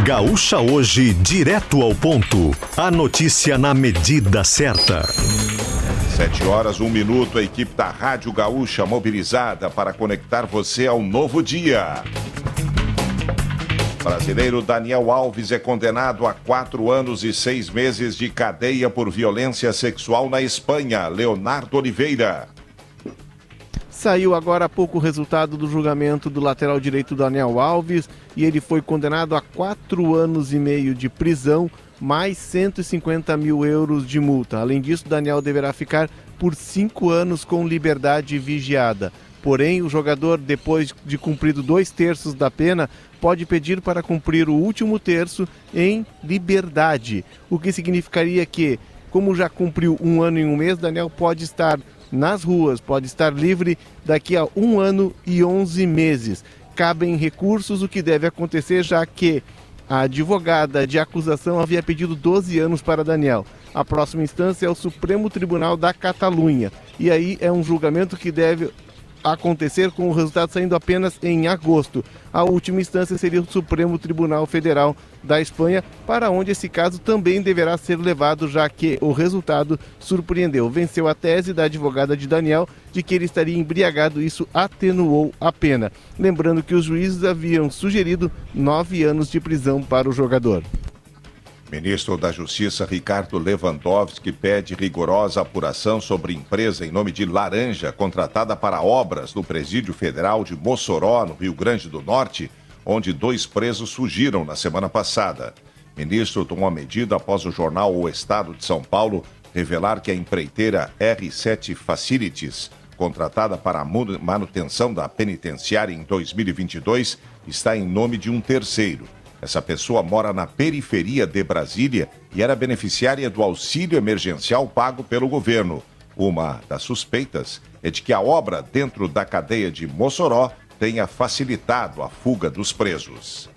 Gaúcha Hoje, direto ao ponto. A notícia na medida certa. Sete horas, um minuto, a equipe da Rádio Gaúcha mobilizada para conectar você ao novo dia. Brasileiro Daniel Alves é condenado a quatro anos e seis meses de cadeia por violência sexual na Espanha. Leonardo Oliveira. Saiu agora há pouco o resultado do julgamento do lateral direito Daniel Alves e ele foi condenado a quatro anos e meio de prisão, mais 150 mil euros de multa. Além disso, Daniel deverá ficar por cinco anos com liberdade vigiada. Porém, o jogador, depois de cumprido dois terços da pena, pode pedir para cumprir o último terço em liberdade, o que significaria que, como já cumpriu um ano e um mês, Daniel pode estar nas ruas, pode estar livre daqui a um ano e onze meses. Cabem recursos, o que deve acontecer, já que a advogada de acusação havia pedido 12 anos para Daniel. A próxima instância é o Supremo Tribunal da Catalunha. E aí é um julgamento que deve acontecer com o resultado saindo apenas em agosto. A última instância seria o Supremo Tribunal Federal da Espanha, para onde esse caso também deverá ser levado, já que o resultado surpreendeu. Venceu a tese da advogada de Daniel de que ele estaria embriagado, isso atenuou a pena. Lembrando que os juízes haviam sugerido nove anos de prisão para o jogador. Ministro da Justiça Ricardo Lewandowski pede rigorosa apuração sobre empresa em nome de Laranja, contratada para obras no Presídio Federal de Mossoró, no Rio Grande do Norte, onde dois presos fugiram na semana passada. Ministro tomou a medida após o jornal O Estado de São Paulo revelar que a empreiteira R7 Facilities, contratada para a manutenção da penitenciária em 2022, está em nome de um terceiro. Essa pessoa mora na periferia de Brasília e era beneficiária do auxílio emergencial pago pelo governo. Uma das suspeitas é de que a obra dentro da cadeia de Mossoró tenha facilitado a fuga dos presos.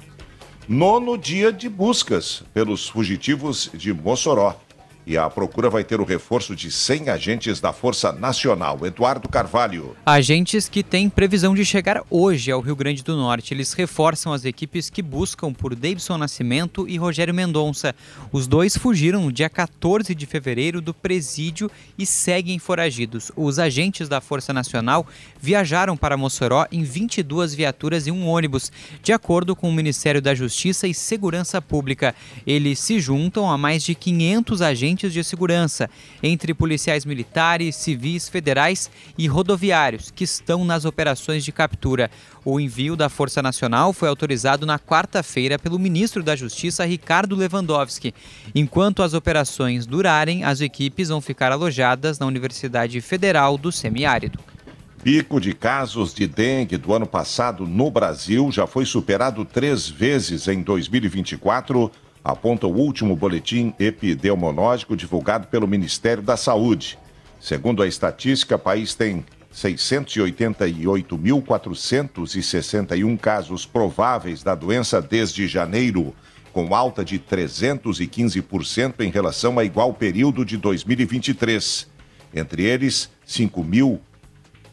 Nono dia de buscas pelos fugitivos de Mossoró e a procura vai ter o reforço de 100 agentes da Força Nacional. Eduardo Carvalho. Agentes que têm previsão de chegar hoje ao Rio Grande do Norte. Eles reforçam as equipes que buscam por Davidson Nascimento e Rogério Mendonça. Os dois fugiram no dia 14 de fevereiro do presídio e seguem foragidos. Os agentes da Força Nacional viajaram para Mossoró em 22 viaturas e um ônibus, de acordo com o Ministério da Justiça e Segurança Pública. Eles se juntam a mais de 500 agentes agentes de segurança, entre policiais militares, civis, federais e rodoviários, que estão nas operações de captura. O envio da Força Nacional foi autorizado na quarta-feira pelo ministro da Justiça, Ricardo Lewandowski. Enquanto as operações durarem, as equipes vão ficar alojadas na Universidade Federal do Semiárido. Pico de casos de dengue do ano passado no Brasil já foi superado três vezes em 2024 aponta o último boletim epidemiológico divulgado pelo Ministério da Saúde. Segundo a estatística, o país tem 688.461 casos prováveis da doença desde janeiro, com alta de 315% em relação a igual período de 2023. Entre eles,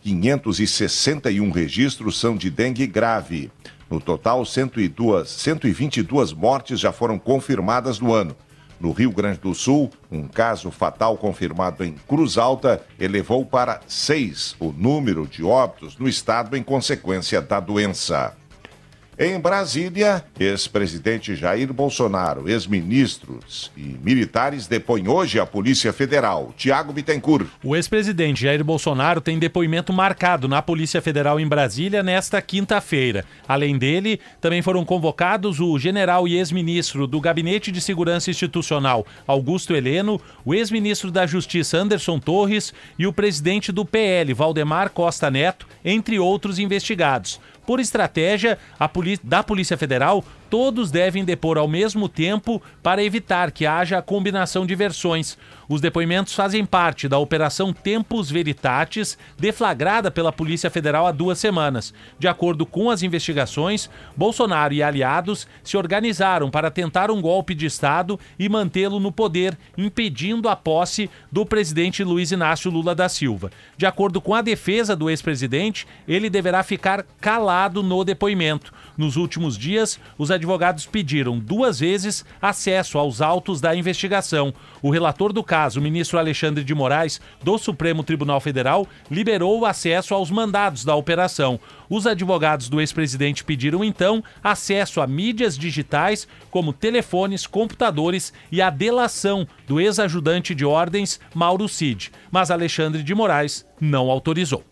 5.561 registros são de dengue grave. No total, 102, 122 mortes já foram confirmadas no ano. No Rio Grande do Sul, um caso fatal confirmado em Cruz Alta elevou para seis o número de óbitos no estado em consequência da doença. Em Brasília, ex-presidente Jair Bolsonaro, ex-ministros e militares depõem hoje a Polícia Federal. Tiago Bittencourt. O ex-presidente Jair Bolsonaro tem depoimento marcado na Polícia Federal em Brasília nesta quinta-feira. Além dele, também foram convocados o general e ex-ministro do Gabinete de Segurança Institucional, Augusto Heleno, o ex-ministro da Justiça, Anderson Torres, e o presidente do PL, Valdemar Costa Neto, entre outros investigados. Por estratégia da Polícia Federal, todos devem depor ao mesmo tempo para evitar que haja a combinação de versões. Os depoimentos fazem parte da Operação Tempus Veritatis, deflagrada pela Polícia Federal há duas semanas. De acordo com as investigações, Bolsonaro e aliados se organizaram para tentar um golpe de Estado e mantê-lo no poder, impedindo a posse do presidente Luiz Inácio Lula da Silva. De acordo com a defesa do ex-presidente, ele deverá ficar calado no depoimento. Nos últimos dias, os advogados pediram duas vezes acesso aos autos da investigação. O relator do caso, o ministro Alexandre de Moraes, do Supremo Tribunal Federal, liberou o acesso aos mandados da operação. Os advogados do ex-presidente pediram então acesso a mídias digitais, como telefones, computadores e a delação do ex-ajudante de ordens, Mauro Cid. Mas Alexandre de Moraes não autorizou.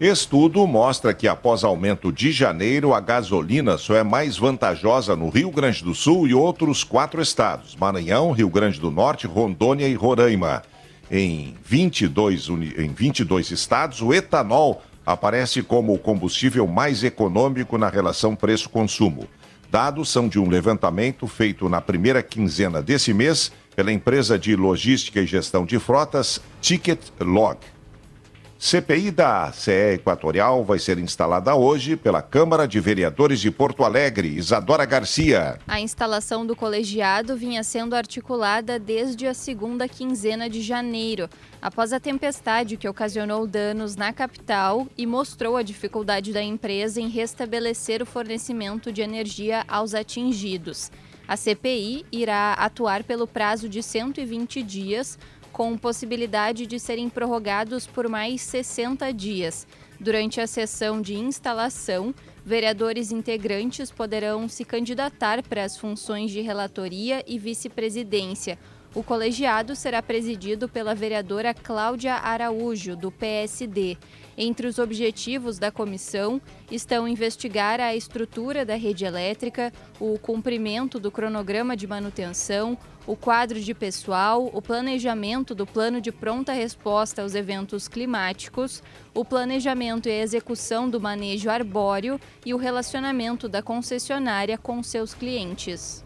Estudo mostra que após aumento de janeiro, a gasolina só é mais vantajosa no Rio Grande do Sul e outros quatro estados: Maranhão, Rio Grande do Norte, Rondônia e Roraima. Em 22, em 22 estados, o etanol aparece como o combustível mais econômico na relação preço-consumo. Dados são de um levantamento feito na primeira quinzena desse mês pela empresa de logística e gestão de frotas Ticket Log. CPI da CE Equatorial vai ser instalada hoje pela Câmara de Vereadores de Porto Alegre, Isadora Garcia. A instalação do colegiado vinha sendo articulada desde a segunda quinzena de janeiro, após a tempestade que ocasionou danos na capital e mostrou a dificuldade da empresa em restabelecer o fornecimento de energia aos atingidos. A CPI irá atuar pelo prazo de 120 dias com possibilidade de serem prorrogados por mais 60 dias. Durante a sessão de instalação, vereadores integrantes poderão se candidatar para as funções de relatoria e vice-presidência. O colegiado será presidido pela vereadora Cláudia Araújo, do PSD. Entre os objetivos da comissão estão investigar a estrutura da rede elétrica, o cumprimento do cronograma de manutenção, o quadro de pessoal, o planejamento do plano de pronta resposta aos eventos climáticos, o planejamento e execução do manejo arbóreo e o relacionamento da concessionária com seus clientes.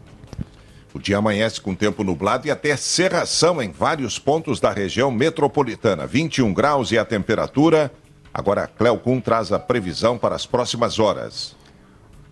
O dia amanhece com tempo nublado e até cerração em vários pontos da região metropolitana. 21 graus e a temperatura. Agora, Cleocum traz a previsão para as próximas horas.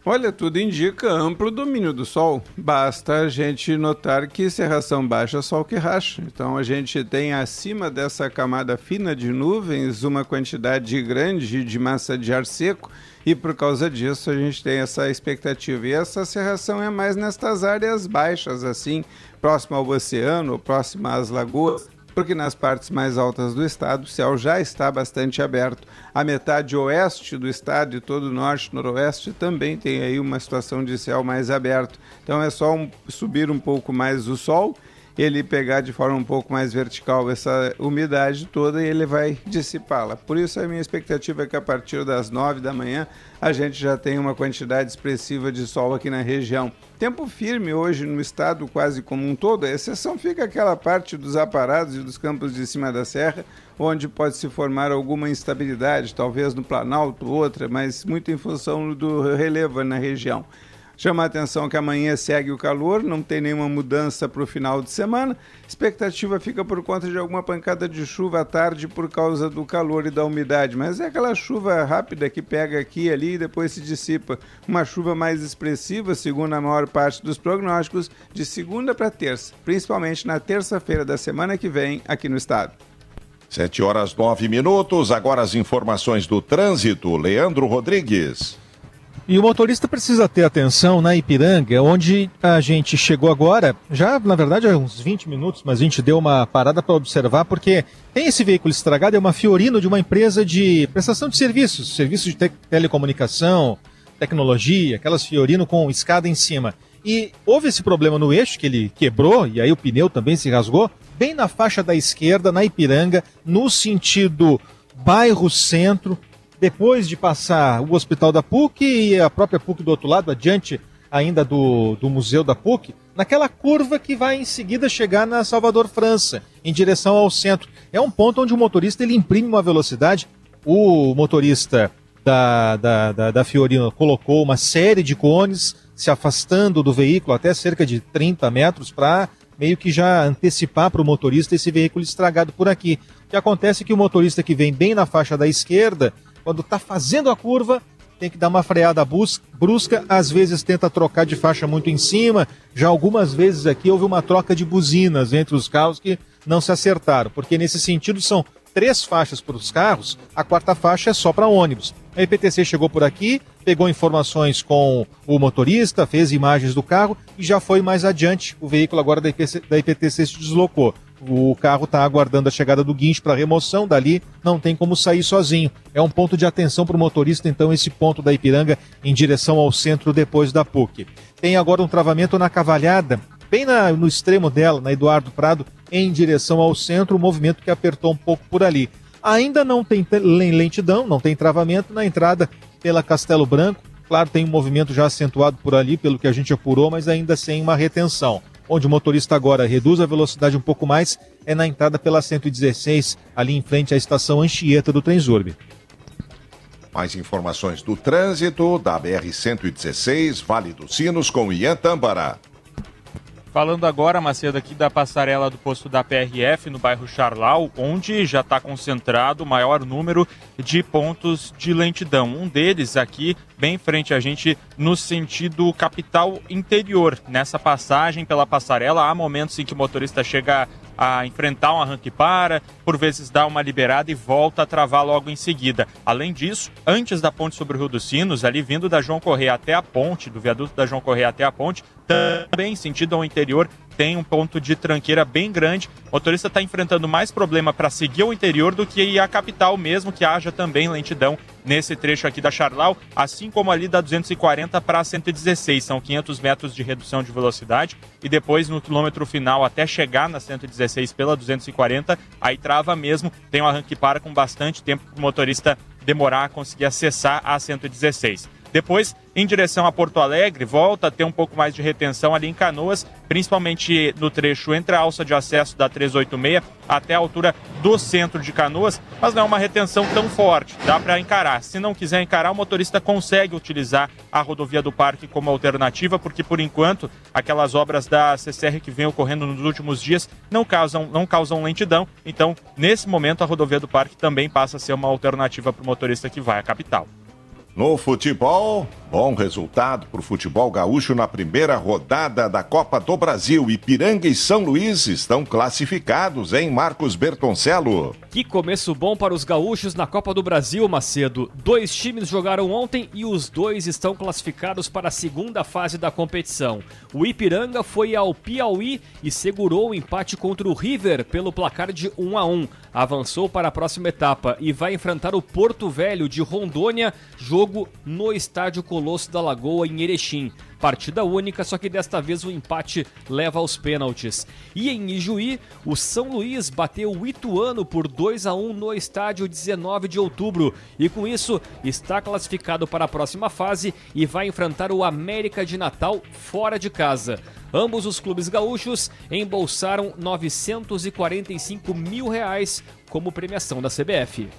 Olha, tudo indica amplo domínio do Sol. Basta a gente notar que serração baixa, Sol que racha. Então a gente tem acima dessa camada fina de nuvens uma quantidade grande de massa de ar seco e por causa disso a gente tem essa expectativa. E essa serração é mais nestas áreas baixas, assim, próximo ao oceano, próximo às lagoas porque nas partes mais altas do estado o céu já está bastante aberto. A metade oeste do estado e todo o norte noroeste também tem aí uma situação de céu mais aberto. Então é só um, subir um pouco mais o sol ele pegar de forma um pouco mais vertical essa umidade toda e ele vai dissipá-la. Por isso a minha expectativa é que a partir das 9 da manhã a gente já tenha uma quantidade expressiva de sol aqui na região. Tempo firme hoje no estado quase como um todo, a exceção fica aquela parte dos aparados e dos campos de cima da serra, onde pode se formar alguma instabilidade, talvez no Planalto, outra, mas muito em função do relevo na região. Chama a atenção que amanhã segue o calor, não tem nenhuma mudança para o final de semana. Expectativa fica por conta de alguma pancada de chuva à tarde por causa do calor e da umidade, mas é aquela chuva rápida que pega aqui e ali e depois se dissipa. Uma chuva mais expressiva, segundo a maior parte dos prognósticos, de segunda para terça, principalmente na terça-feira da semana que vem aqui no estado. Sete horas nove minutos, agora as informações do trânsito. Leandro Rodrigues. E o motorista precisa ter atenção na Ipiranga, onde a gente chegou agora, já na verdade há uns 20 minutos, mas a gente deu uma parada para observar, porque tem esse veículo estragado, é uma Fiorino de uma empresa de prestação de serviços, serviços de te telecomunicação, tecnologia, aquelas Fiorino com escada em cima. E houve esse problema no eixo, que ele quebrou, e aí o pneu também se rasgou, bem na faixa da esquerda, na Ipiranga, no sentido bairro centro, depois de passar o hospital da PUC e a própria PUC do outro lado, adiante ainda do, do museu da PUC, naquela curva que vai em seguida chegar na Salvador França, em direção ao centro. É um ponto onde o motorista ele imprime uma velocidade. O motorista da, da, da, da Fiorino colocou uma série de cones se afastando do veículo até cerca de 30 metros para meio que já antecipar para o motorista esse veículo estragado por aqui. O que acontece é que o motorista que vem bem na faixa da esquerda, quando está fazendo a curva, tem que dar uma freada brusca, às vezes tenta trocar de faixa muito em cima. Já algumas vezes aqui houve uma troca de buzinas entre os carros que não se acertaram, porque nesse sentido são três faixas para os carros, a quarta faixa é só para ônibus. A IPTC chegou por aqui, pegou informações com o motorista, fez imagens do carro e já foi mais adiante. O veículo agora da IPTC, da IPTC se deslocou. O carro está aguardando a chegada do guincho para remoção, dali não tem como sair sozinho. É um ponto de atenção para o motorista, então, esse ponto da Ipiranga em direção ao centro depois da PUC. Tem agora um travamento na cavalhada, bem na, no extremo dela, na Eduardo Prado, em direção ao centro, o movimento que apertou um pouco por ali. Ainda não tem lentidão, não tem travamento na entrada pela Castelo Branco. Claro, tem um movimento já acentuado por ali, pelo que a gente apurou, mas ainda sem uma retenção onde o motorista agora reduz a velocidade um pouco mais, é na entrada pela 116, ali em frente à estação Anchieta do Transurb. Mais informações do trânsito da BR-116, Vale dos Sinos, com Ian Tambara. Falando agora, Macedo, aqui da passarela do posto da PRF, no bairro Charlau, onde já está concentrado o maior número de pontos de lentidão. Um deles aqui, bem em frente a gente, no sentido capital interior. Nessa passagem pela passarela, há momentos em que o motorista chega a enfrentar um arranque para, por vezes dá uma liberada e volta a travar logo em seguida. Além disso, antes da ponte sobre o Rio dos Sinos, ali vindo da João Correia até a ponte, do viaduto da João Correia até a ponte, também sentido ao interior, tem um ponto de tranqueira bem grande. O motorista está enfrentando mais problema para seguir o interior do que a capital mesmo, que haja também lentidão nesse trecho aqui da Charlau, assim como ali da 240 para 116. São 500 metros de redução de velocidade e depois no quilômetro final até chegar na 116 pela 240, aí trava mesmo, tem um arranque para com bastante tempo para o motorista demorar a conseguir acessar a 116. Depois, em direção a Porto Alegre, volta a ter um pouco mais de retenção ali em Canoas, principalmente no trecho entre a alça de acesso da 386 até a altura do centro de Canoas, mas não é uma retenção tão forte, dá para encarar. Se não quiser encarar, o motorista consegue utilizar a rodovia do Parque como alternativa, porque por enquanto aquelas obras da CCR que vem ocorrendo nos últimos dias não causam, não causam lentidão, então nesse momento a rodovia do Parque também passa a ser uma alternativa para o motorista que vai à capital. No futebol, bom resultado para o futebol gaúcho na primeira rodada da Copa do Brasil. Ipiranga e São Luís estão classificados, em Marcos Bertoncello. Que começo bom para os gaúchos na Copa do Brasil, Macedo. Dois times jogaram ontem e os dois estão classificados para a segunda fase da competição. O Ipiranga foi ao Piauí e segurou o empate contra o River pelo placar de 1 a 1. Avançou para a próxima etapa e vai enfrentar o Porto Velho de Rondônia, jogo jogo no Estádio Colosso da Lagoa, em Erechim. Partida única, só que desta vez o empate leva aos pênaltis. E em Ijuí, o São Luís bateu o Ituano por 2 a 1 no estádio 19 de outubro e com isso está classificado para a próxima fase e vai enfrentar o América de Natal fora de casa. Ambos os clubes gaúchos embolsaram 945 mil reais como premiação da CBF.